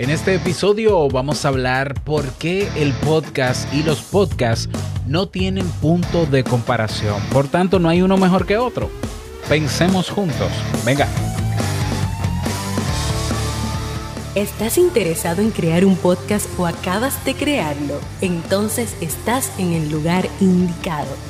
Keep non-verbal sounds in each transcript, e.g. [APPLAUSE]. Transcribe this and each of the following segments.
En este episodio vamos a hablar por qué el podcast y los podcasts no tienen punto de comparación. Por tanto, no hay uno mejor que otro. Pensemos juntos. Venga. ¿Estás interesado en crear un podcast o acabas de crearlo? Entonces estás en el lugar indicado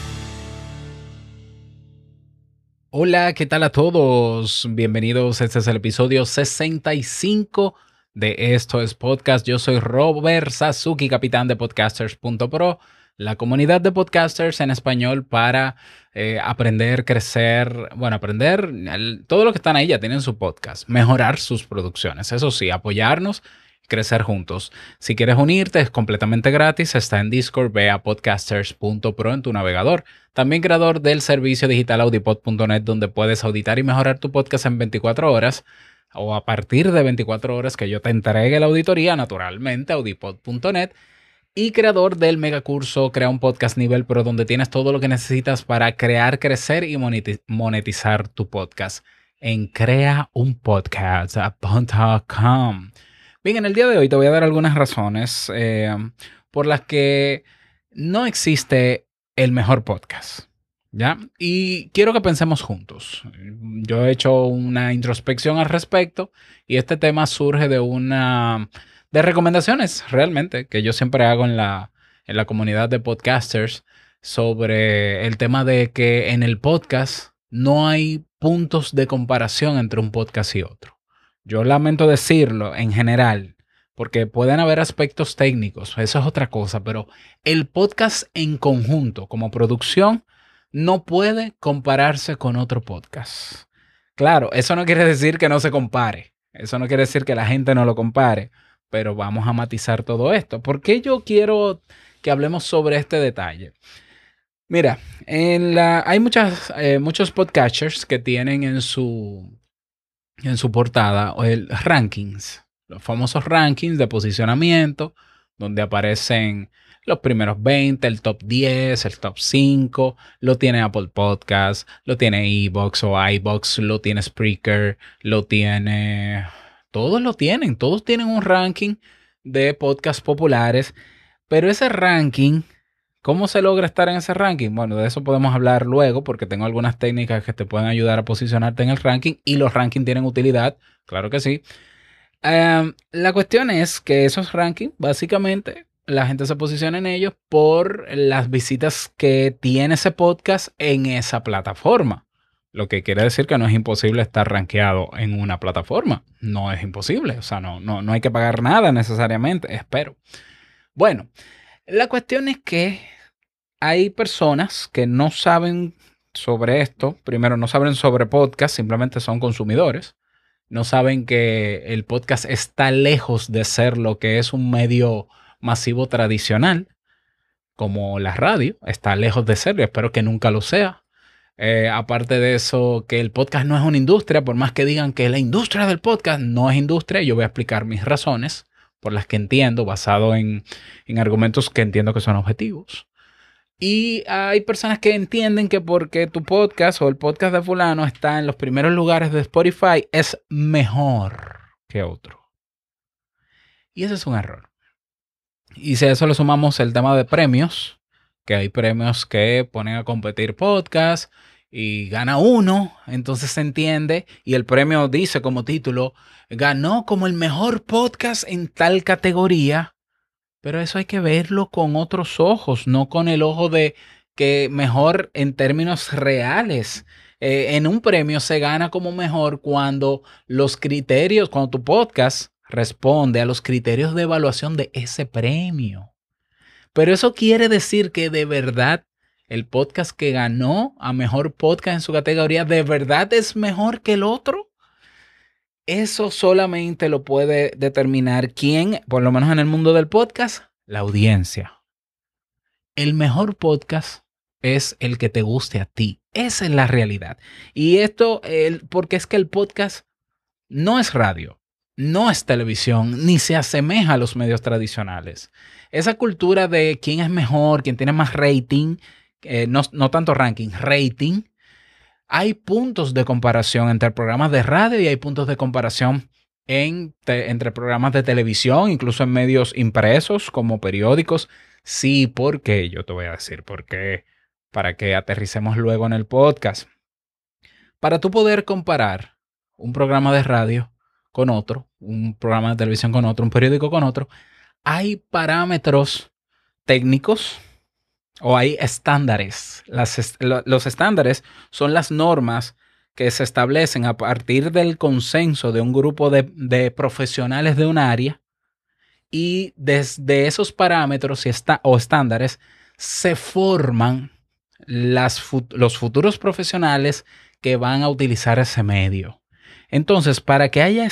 Hola, ¿qué tal a todos? Bienvenidos, este es el episodio 65 de Esto es Podcast. Yo soy Robert Sasuki, capitán de podcasters.pro, la comunidad de podcasters en español para eh, aprender, crecer, bueno, aprender, todo lo que están ahí ya tienen su podcast, mejorar sus producciones, eso sí, apoyarnos crecer juntos. Si quieres unirte, es completamente gratis. Está en Discord, ve a podcasters.pro en tu navegador. También creador del servicio digital audipod.net, donde puedes auditar y mejorar tu podcast en 24 horas o a partir de 24 horas que yo te entregue la auditoría, naturalmente, audipod.net. Y creador del megacurso Crea un Podcast Nivel Pro, donde tienes todo lo que necesitas para crear, crecer y monetizar tu podcast en creaunpodcast.com. Bien, en el día de hoy te voy a dar algunas razones eh, por las que no existe el mejor podcast. ¿Ya? Y quiero que pensemos juntos. Yo he hecho una introspección al respecto y este tema surge de una de recomendaciones realmente que yo siempre hago en la, en la comunidad de podcasters sobre el tema de que en el podcast no hay puntos de comparación entre un podcast y otro. Yo lamento decirlo en general, porque pueden haber aspectos técnicos, eso es otra cosa, pero el podcast en conjunto, como producción, no puede compararse con otro podcast. Claro, eso no quiere decir que no se compare, eso no quiere decir que la gente no lo compare, pero vamos a matizar todo esto. ¿Por qué yo quiero que hablemos sobre este detalle? Mira, hay eh, muchos podcasters que tienen en su, en su portada el rankings, los famosos rankings de posicionamiento, donde aparecen los primeros 20, el top 10, el top 5, lo tiene Apple Podcast, lo tiene Ebox o iBox, lo tiene Spreaker, lo tiene... Todos lo tienen, todos tienen un ranking de podcasts populares, pero ese ranking ¿Cómo se logra estar en ese ranking? Bueno, de eso podemos hablar luego porque tengo algunas técnicas que te pueden ayudar a posicionarte en el ranking y los rankings tienen utilidad, claro que sí. Em, la cuestión es que esos rankings, básicamente, la gente se posiciona en ellos por las visitas que tiene ese podcast en esa plataforma. Lo que quiere decir que no es imposible estar rankeado en una plataforma. No es imposible. O sea, no, no, no hay que pagar nada necesariamente, espero. Bueno, la cuestión es que hay personas que no saben sobre esto. Primero, no saben sobre podcast, simplemente son consumidores. No saben que el podcast está lejos de ser lo que es un medio masivo tradicional, como la radio. Está lejos de serlo. Espero que nunca lo sea. Eh, aparte de eso, que el podcast no es una industria, por más que digan que la industria del podcast no es industria, yo voy a explicar mis razones por las que entiendo, basado en, argumentos que entiendo que son objetivos. Y hay personas que entienden que porque tu podcast o el podcast de fulano está en los primeros lugares de Spotify es mejor que otro. Y ese es un error. Y si a eso le sumamos el tema de premios, que hay premios que ponen a competir podcasts y gana uno, entonces se entiende y el premio dice como título, ganó como el mejor podcast en tal categoría, pero eso hay que verlo con otros ojos, no con el ojo de que mejor en términos reales. Eh, en un premio se gana como mejor cuando los criterios, cuando tu podcast responde a los criterios de evaluación de ese premio. Pero eso quiere decir que de verdad el podcast que ganó a mejor podcast en su categoría de verdad es mejor que el otro? Eso solamente lo puede determinar quién, por lo menos en el mundo del podcast, la audiencia. El mejor podcast es el que te guste a ti. Esa es la realidad. Y esto, porque es que el podcast no es radio, no es televisión, ni se asemeja a los medios tradicionales. Esa cultura de quién es mejor, quién tiene más rating, eh, no, no tanto ranking, rating, hay puntos de comparación entre programas de radio y hay puntos de comparación entre programas de televisión, incluso en medios impresos como periódicos. Sí, porque yo te voy a decir por qué, para que aterricemos luego en el podcast. Para tú poder comparar un programa de radio con otro, un programa de televisión con otro, un periódico con otro, hay parámetros técnicos o hay estándares. los estándares son las normas que se establecen a partir del consenso de un grupo de, profesionales de un área y desde esos parámetros o estándares se forman los futuros profesionales que van a utilizar ese medio. Entonces, para que haya,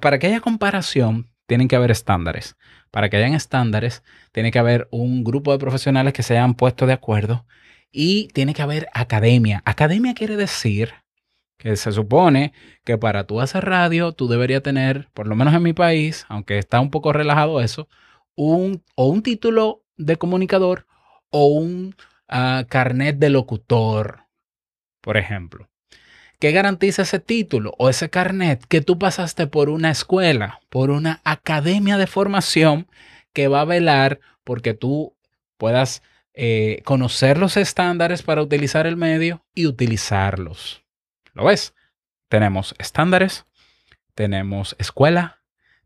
para que haya comparación, tienen que haber estándares. Para que hayan estándares, tiene que haber un grupo de profesionales que se hayan puesto de acuerdo y tiene que haber academia. Academia quiere decir que se supone que para tú hacer radio, tú deberías tener, por lo menos en mi país, aunque está un poco relajado eso, un, o un título de comunicador o un ah, carnet de locutor, por ejemplo. ¿Qué garantiza ese título o ese carnet? Que tú pasaste por una escuela, por una academia de formación que va a velar porque tú puedas eh, conocer los estándares para utilizar el medio y utilizarlos. ¿Lo ves? Tenemos estándares, tenemos escuela,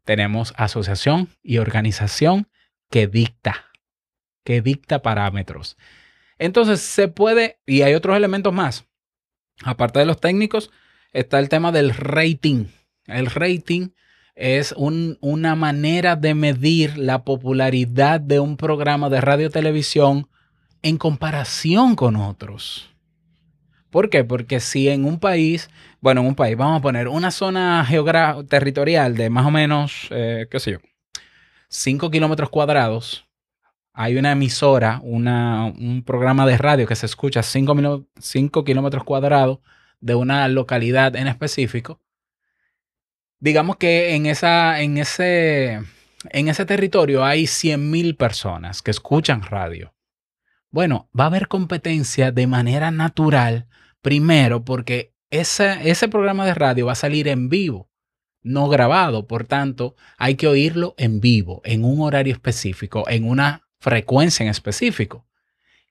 tenemos asociación y organización que dicta, que dicta parámetros. Entonces se puede, y hay otros elementos más. Aparte de los técnicos, está el tema del rating. El rating es una manera de medir la popularidad de un programa de radio televisión en comparación con otros. ¿Por qué? Porque si en un país, bueno, en un país, vamos a poner una zona territorial de más o menos, eh, qué sé yo, 5 kilómetros cuadrados, hay una emisora, un programa de radio que se escucha 5 kilómetros cuadrados de una localidad en específico. Digamos que en, ese, territorio hay 100.000 personas que escuchan radio. Bueno, va a haber competencia de manera natural, primero porque ese programa de radio va a salir en vivo, no grabado. Por tanto, hay que oírlo en vivo, en un horario específico, en una frecuencia en específico.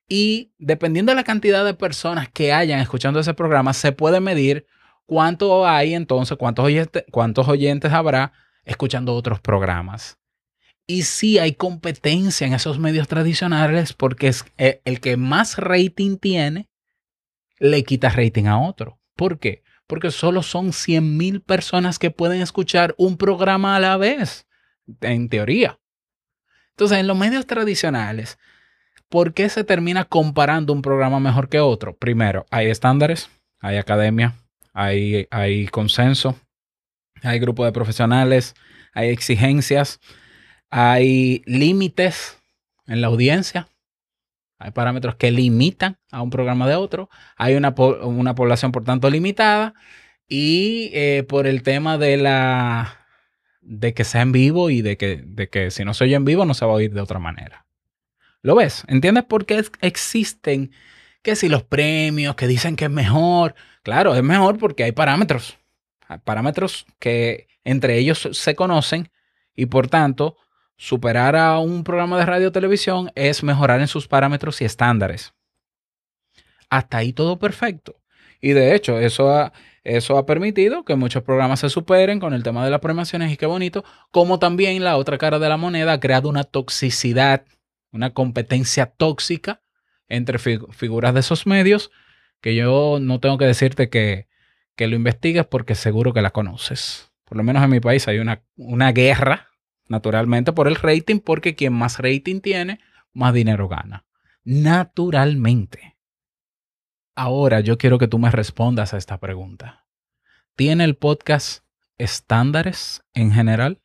Y dependiendo de la cantidad de personas que hayan escuchando ese programa, se puede medir cuánto hay entonces, cuántos oyentes, cuántos oyentes habrá escuchando otros programas. Y sí hay competencia en esos medios tradicionales porque es eh, el que más rating tiene, le quita rating a otro. ¿Por qué? Porque solo son 100 mil personas que pueden escuchar un programa a la vez, en teoría. Entonces, en los medios tradicionales, ¿por qué se termina comparando un programa mejor que otro? Primero, hay estándares, hay academia, hay, hay consenso, hay grupo de profesionales, hay exigencias, hay límites en la audiencia, hay parámetros que limitan a un programa de otro, hay una, una población por tanto limitada y eh, por el tema de la de que sea en vivo y de que, de que si no se oye en vivo no se va a oír de otra manera. ¿Lo ves? ¿Entiendes por qué existen que si los premios que dicen que es mejor? Claro, es mejor porque hay parámetros. Hay parámetros que entre ellos se conocen y por tanto superar a un programa de radio o televisión es mejorar en sus parámetros y estándares. Hasta ahí todo perfecto. Y de hecho, eso ha, eso ha permitido que muchos programas se superen con el tema de las premiaciones y qué bonito, como también la otra cara de la moneda ha creado una toxicidad, una competencia tóxica entre figuras de esos medios que yo no tengo que decirte que, que lo investigues porque seguro que la conoces. Por lo menos en mi país hay una, una guerra, naturalmente, por el rating, porque quien más rating tiene, más dinero gana. Naturalmente. Ahora yo quiero que tú me respondas a esta pregunta. ¿Tiene el podcast estándares en general?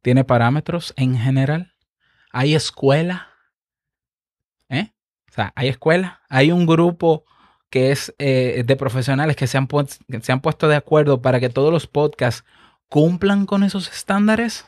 ¿Tiene parámetros en general? ¿Hay escuela? ¿Eh? O sea, ¿hay escuela? ¿Hay un grupo que es eh, de profesionales que se, han que se han puesto de acuerdo para que todos los podcasts cumplan con esos estándares?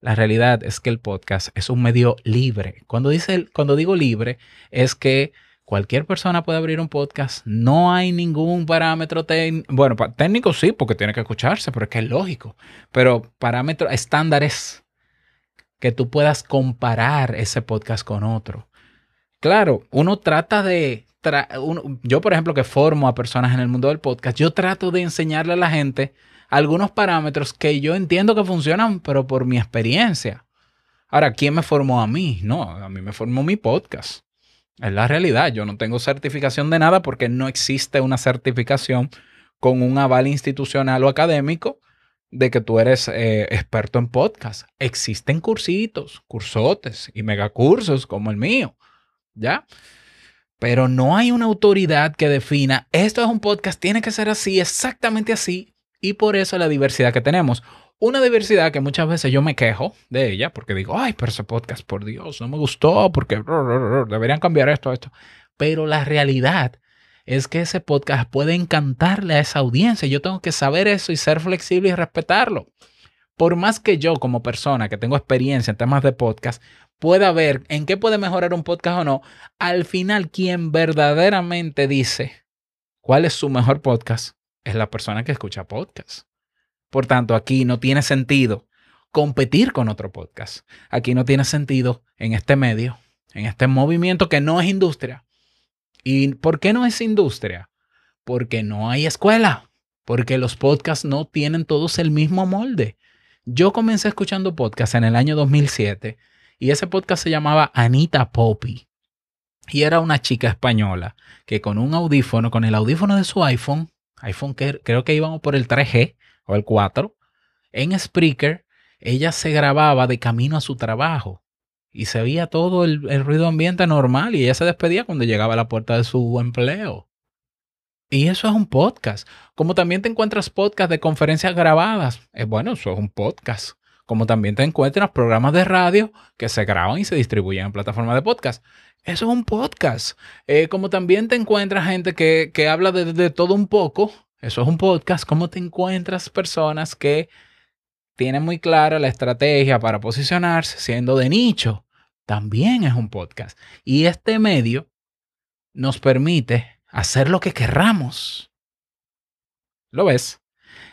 La realidad es que el podcast es un medio libre. Cuando, dice, cuando digo libre, es que cualquier persona puede abrir un podcast. No hay ningún parámetro técnico. Bueno, técnico sí, porque tiene que escucharse, pero es que es lógico. Pero parámetros, estándares que tú puedas comparar ese podcast con otro. Claro, uno trata de... yo, por ejemplo, que formo a personas en el mundo del podcast, yo trato de enseñarle a la gente algunos parámetros que yo entiendo que funcionan, pero por mi experiencia. Ahora, ¿quién me formó a mí? No, a mí me formó mi podcast. Es la realidad. Yo no tengo certificación de nada porque no existe una certificación con un aval institucional o académico de que tú eres eh, experto en podcast. Existen cursitos, cursotes y megacursos como el mío. ¿Ya? Pero no hay una autoridad que defina, esto es un podcast, tiene que ser así, exactamente así, y por eso la diversidad que tenemos. Una diversidad que muchas veces yo me quejo de ella porque digo, ay, pero ese podcast, por Dios, no me gustó porque deberían cambiar esto, esto. Pero la realidad es que ese podcast puede encantarle a esa audiencia. Yo tengo que saber eso y ser flexible y respetarlo. Por más que yo como persona que tengo experiencia en temas de podcast pueda ver en qué puede mejorar un podcast o no, al final quien verdaderamente dice cuál es su mejor podcast es la persona que escucha podcast. Por tanto, aquí no tiene sentido competir con otro podcast. Aquí no tiene sentido en este medio, en este movimiento que no es industria. ¿Y por qué no es industria? Porque no hay escuela, porque los podcasts no tienen todos el mismo molde. Yo comencé escuchando podcasts en el año 2007 y ese podcast se llamaba Anita Poppy. Y era una chica española que con un audífono, con el audífono de su iPhone, iPhone que, creo que íbamos por el 3G o el 4, en Spreaker, ella se grababa de camino a su trabajo y se veía todo el, ruido ambiente normal y ella se despedía cuando llegaba a la puerta de su empleo. Y eso es un podcast. Como también te encuentras podcast de conferencias grabadas. Es bueno, eso es un podcast. Como también te encuentras programas de radio que se graban y se distribuyen en plataformas de podcast. Eso es un podcast. Eh, como también te encuentras gente que, que habla de, todo un poco. Eso es un podcast. Como te encuentras personas que tienen muy clara la estrategia para posicionarse siendo de nicho. También es un podcast. Y este medio nos permite hacer lo que querramos. ¿Lo ves?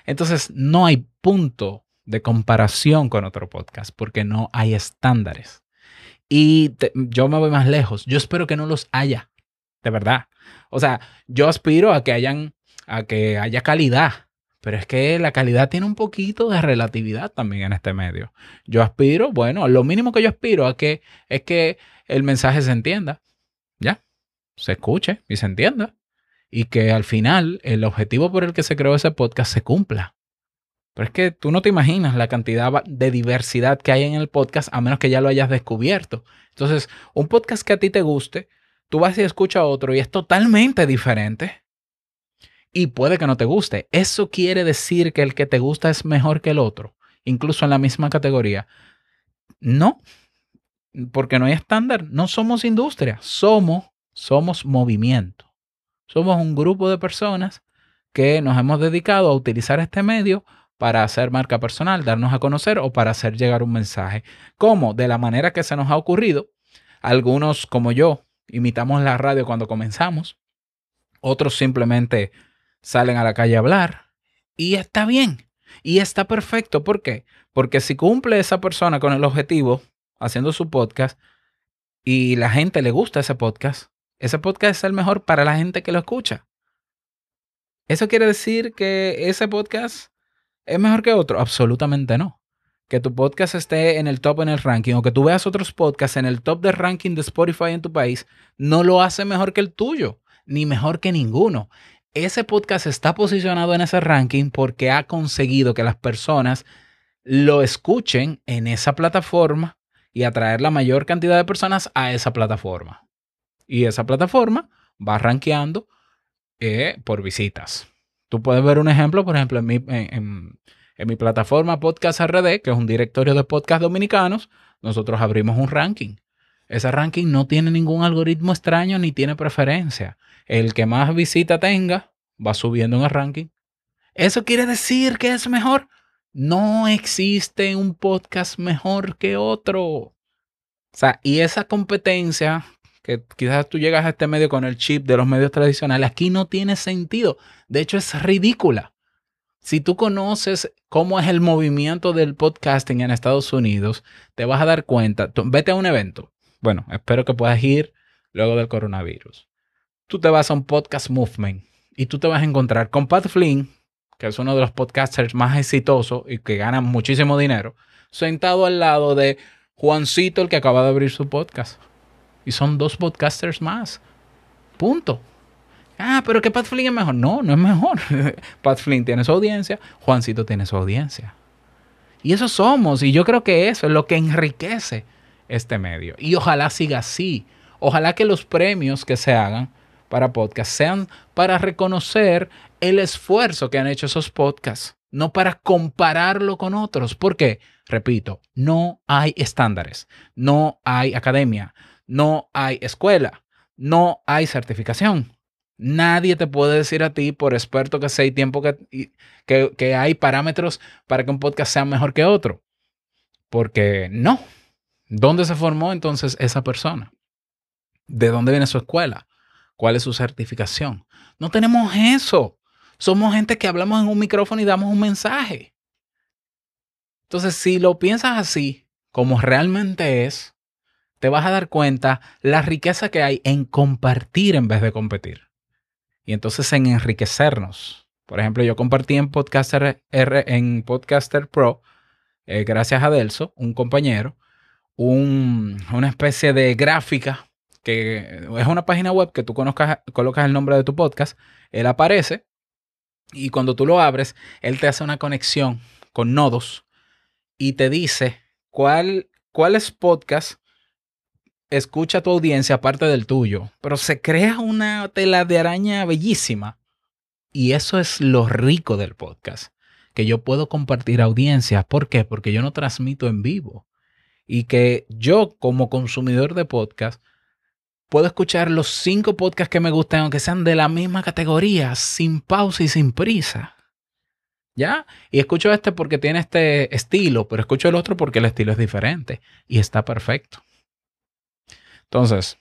Entonces, no hay punto de comparación con otro podcast porque no hay estándares. Y yo me voy más lejos. Yo espero que no los haya, de verdad. O sea, yo aspiro a que hayan, a que haya calidad, pero es que la calidad tiene un poquito de relatividad también en este medio. Yo aspiro, bueno, lo mínimo que yo aspiro a que es que el mensaje se entienda, ya, se escuche y se entienda. Y que al final el objetivo por el que se creó ese podcast se cumpla. Pero es que tú no te imaginas la cantidad de diversidad que hay en el podcast a menos que ya lo hayas descubierto. Entonces, un podcast que a ti te guste, tú vas y escuchas otro y es totalmente diferente. Y puede que no te guste. Eso quiere decir que el que te gusta es mejor que el otro, incluso en la misma categoría. No, porque no hay estándar. No somos industria, somos, somos movimiento. Somos un grupo de personas que nos hemos dedicado a utilizar este medio para hacer marca personal, darnos a conocer o para hacer llegar un mensaje. ¿Cómo? De la manera que se nos ha ocurrido. Algunos, como yo, imitamos la radio cuando comenzamos. Otros simplemente salen a la calle a hablar. Y está bien. Y está perfecto. ¿Por qué? Porque si cumple esa persona con el objetivo, haciendo su podcast, y la gente le gusta ese podcast, ese podcast es el mejor para la gente que lo escucha. Eso quiere decir que ese podcast ¿Es mejor que otro? Absolutamente no. Que tu podcast esté en el top en el ranking o que tú veas otros podcasts en el top de ranking de Spotify en tu país, no lo hace mejor que el tuyo, ni mejor que ninguno. Ese podcast está posicionado en ese ranking porque ha conseguido que las personas lo escuchen en esa plataforma y atraer la mayor cantidad de personas a esa plataforma. Y esa plataforma va rankeando eh, por visitas. Tú puedes ver un ejemplo, por ejemplo, en mi, en, mi plataforma Podcast RD, que es un directorio de podcast dominicanos, nosotros abrimos un ranking. Ese ranking no tiene ningún algoritmo extraño ni tiene preferencia. El que más visita tenga va subiendo en el ranking. ¿Eso quiere decir que es mejor? No existe un podcast mejor que otro. O sea, y esa competencia, que quizás tú llegas a este medio con el chip de los medios tradicionales, aquí no tiene sentido. De hecho, es ridícula. Si tú conoces cómo es el movimiento del podcasting en Estados Unidos, te vas a dar cuenta. vete a un evento. Bueno, espero que puedas ir luego del coronavirus. Tú te vas a un podcast movement y tú te vas a encontrar con Pat Flynn, que es uno de los podcasters más exitosos y que gana muchísimo dinero, sentado al lado de Juancito, el que acaba de abrir su podcast. Y son dos podcasters más. Punto. Ah, pero que Pat Flynn es mejor. No, no es mejor. [LAUGHS] Pat Flynn tiene su audiencia, Juancito tiene su audiencia. Y eso somos. Y yo creo que eso es lo que enriquece este medio. Y ojalá siga así. Ojalá que los premios que se hagan para podcast sean para reconocer el esfuerzo que han hecho esos podcasts, no para compararlo con otros. Porque, repito, no hay estándares, no hay academia, no hay escuela, no hay certificación. Nadie te puede decir a ti, por experto que sea y tiempo que, que, que hay parámetros para que un podcast sea mejor que otro. Porque no. ¿Dónde se formó entonces esa persona? ¿De dónde viene su escuela? ¿Cuál es su certificación? No tenemos eso. Somos gente que hablamos en un micrófono y damos un mensaje. Entonces, si lo piensas así, como realmente es, te vas a dar cuenta la riqueza que hay en compartir en vez de competir. Y entonces en enriquecernos. Por ejemplo, yo compartí en Podcaster, en Podcaster Pro, eh, gracias a Delso, un compañero, una especie de gráfica que es una página web que tú conozcas, colocas el nombre de tu podcast, él aparece y cuando tú lo abres, él te hace una conexión con nodos y te dice cuál, cuáles podcasts escucha tu audiencia aparte del tuyo. Pero se crea una tela de araña bellísima. Y eso es lo rico del podcast. Que yo puedo compartir audiencia. ¿Por qué? Porque yo no transmito en vivo. Y que yo como consumidor de podcast puedo escuchar los cinco podcasts que me gustan, aunque sean de la misma categoría, sin pausa y sin prisa. ¿Ya? Y escucho este porque tiene este estilo, pero escucho el otro porque el estilo es diferente y está perfecto. Entonces,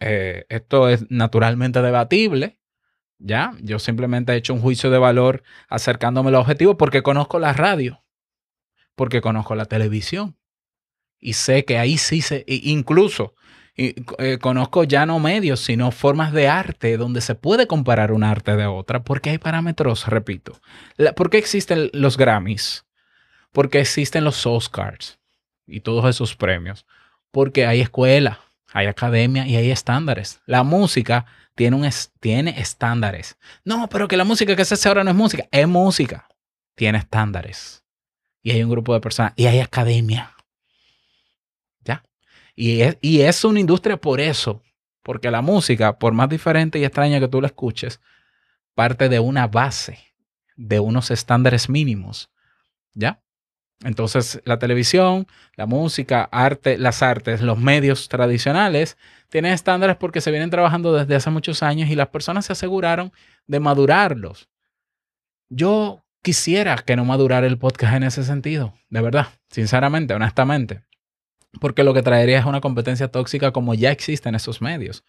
eh, esto es naturalmente debatible. ¿Ya? Yo simplemente he hecho un juicio de valor acercándome al objetivo porque conozco la radio, porque conozco la televisión. Y sé que ahí sí se, incluso y, eh, conozco ya no medios, sino formas de arte donde se puede comparar un arte de otra, porque hay parámetros, repito. ¿Por qué existen los Grammys? Porque existen los Oscars y todos esos premios. Porque hay escuela, hay academia y hay estándares. La música tiene, un tiene estándares. No, pero que la música que se hace ahora no es música, es música. Tiene estándares. Y hay un grupo de personas y hay academia. Y es, y es una industria por eso, porque la música, por más diferente y extraña que tú la escuches, parte de una base, de unos estándares mínimos. ¿Ya? Entonces, la televisión, la música, arte, las artes, los medios tradicionales tienen estándares porque se vienen trabajando desde hace muchos años y las personas se aseguraron de madurarlos. Yo quisiera que no madurara el podcast en ese sentido, de verdad, sinceramente, honestamente porque lo que traería es una competencia tóxica como ya existe en esos medios.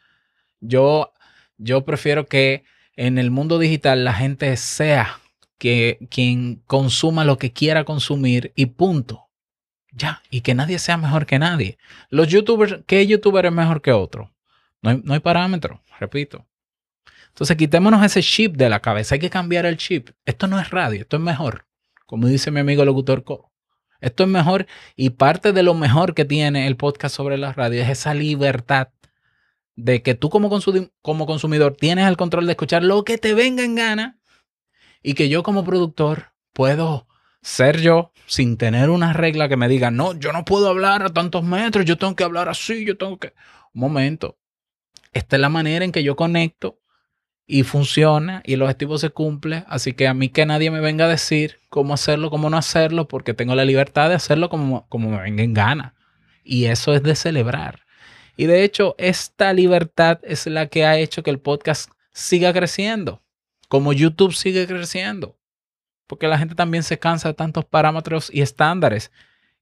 Yo, yo prefiero que en el mundo digital la gente sea que, quien consuma lo que quiera consumir y punto. Ya, y que nadie sea mejor que nadie. Los youtubers, ¿qué youtuber es mejor que otro? No hay, no hay parámetro, repito. Entonces quitémonos ese chip de la cabeza, hay que cambiar el chip. Esto no es radio, esto es mejor. Como dice mi amigo locutor Co. Esto es mejor y parte de lo mejor que tiene el podcast sobre la radio es esa libertad de que tú como, como consumidor tienes el control de escuchar lo que te venga en gana y que yo como productor puedo ser yo sin tener una regla que me diga, no, yo no puedo hablar a tantos metros, yo tengo que hablar así, yo tengo que... Un momento. Esta es la manera en que yo conecto y funciona y el objetivo se cumple. Así que a mí que nadie me venga a decir cómo hacerlo, cómo no hacerlo, porque tengo la libertad de hacerlo como, como me venga en gana. Y eso es de celebrar. Y de hecho, esta libertad es la que ha hecho que el podcast siga creciendo, como YouTube sigue creciendo. Porque la gente también se cansa de tantos parámetros y estándares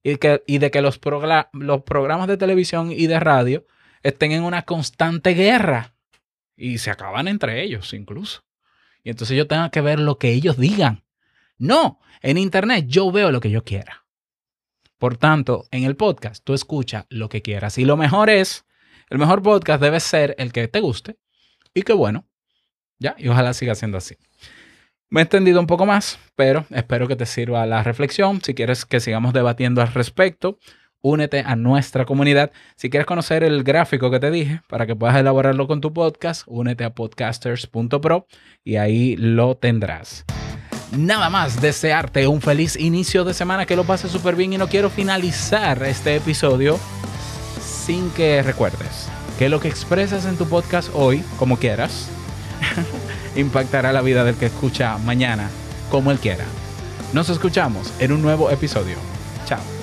y, que, y de que los, los programas de televisión y de radio estén en una constante guerra y se acaban entre ellos incluso. Y entonces yo tengo que ver lo que ellos digan. No, en Internet yo veo lo que yo quiera. Por tanto, en el podcast tú escucha lo que quieras. Y lo mejor es, el mejor podcast debe ser el que te guste y que bueno, ya, y ojalá siga siendo así. Me he extendido un poco más, pero espero que te sirva la reflexión. Si quieres que sigamos debatiendo al respecto, únete a nuestra comunidad. Si quieres conocer el gráfico que te dije para que puedas elaborarlo con tu podcast, únete a podcasters.pro y ahí lo tendrás. Nada más desearte un feliz inicio de semana, que lo pases súper bien y no quiero finalizar este episodio sin que recuerdes que lo que expresas en tu podcast hoy, como quieras, [LAUGHS] impactará la vida del que escucha mañana, como él quiera. Nos escuchamos en un nuevo episodio. Chao.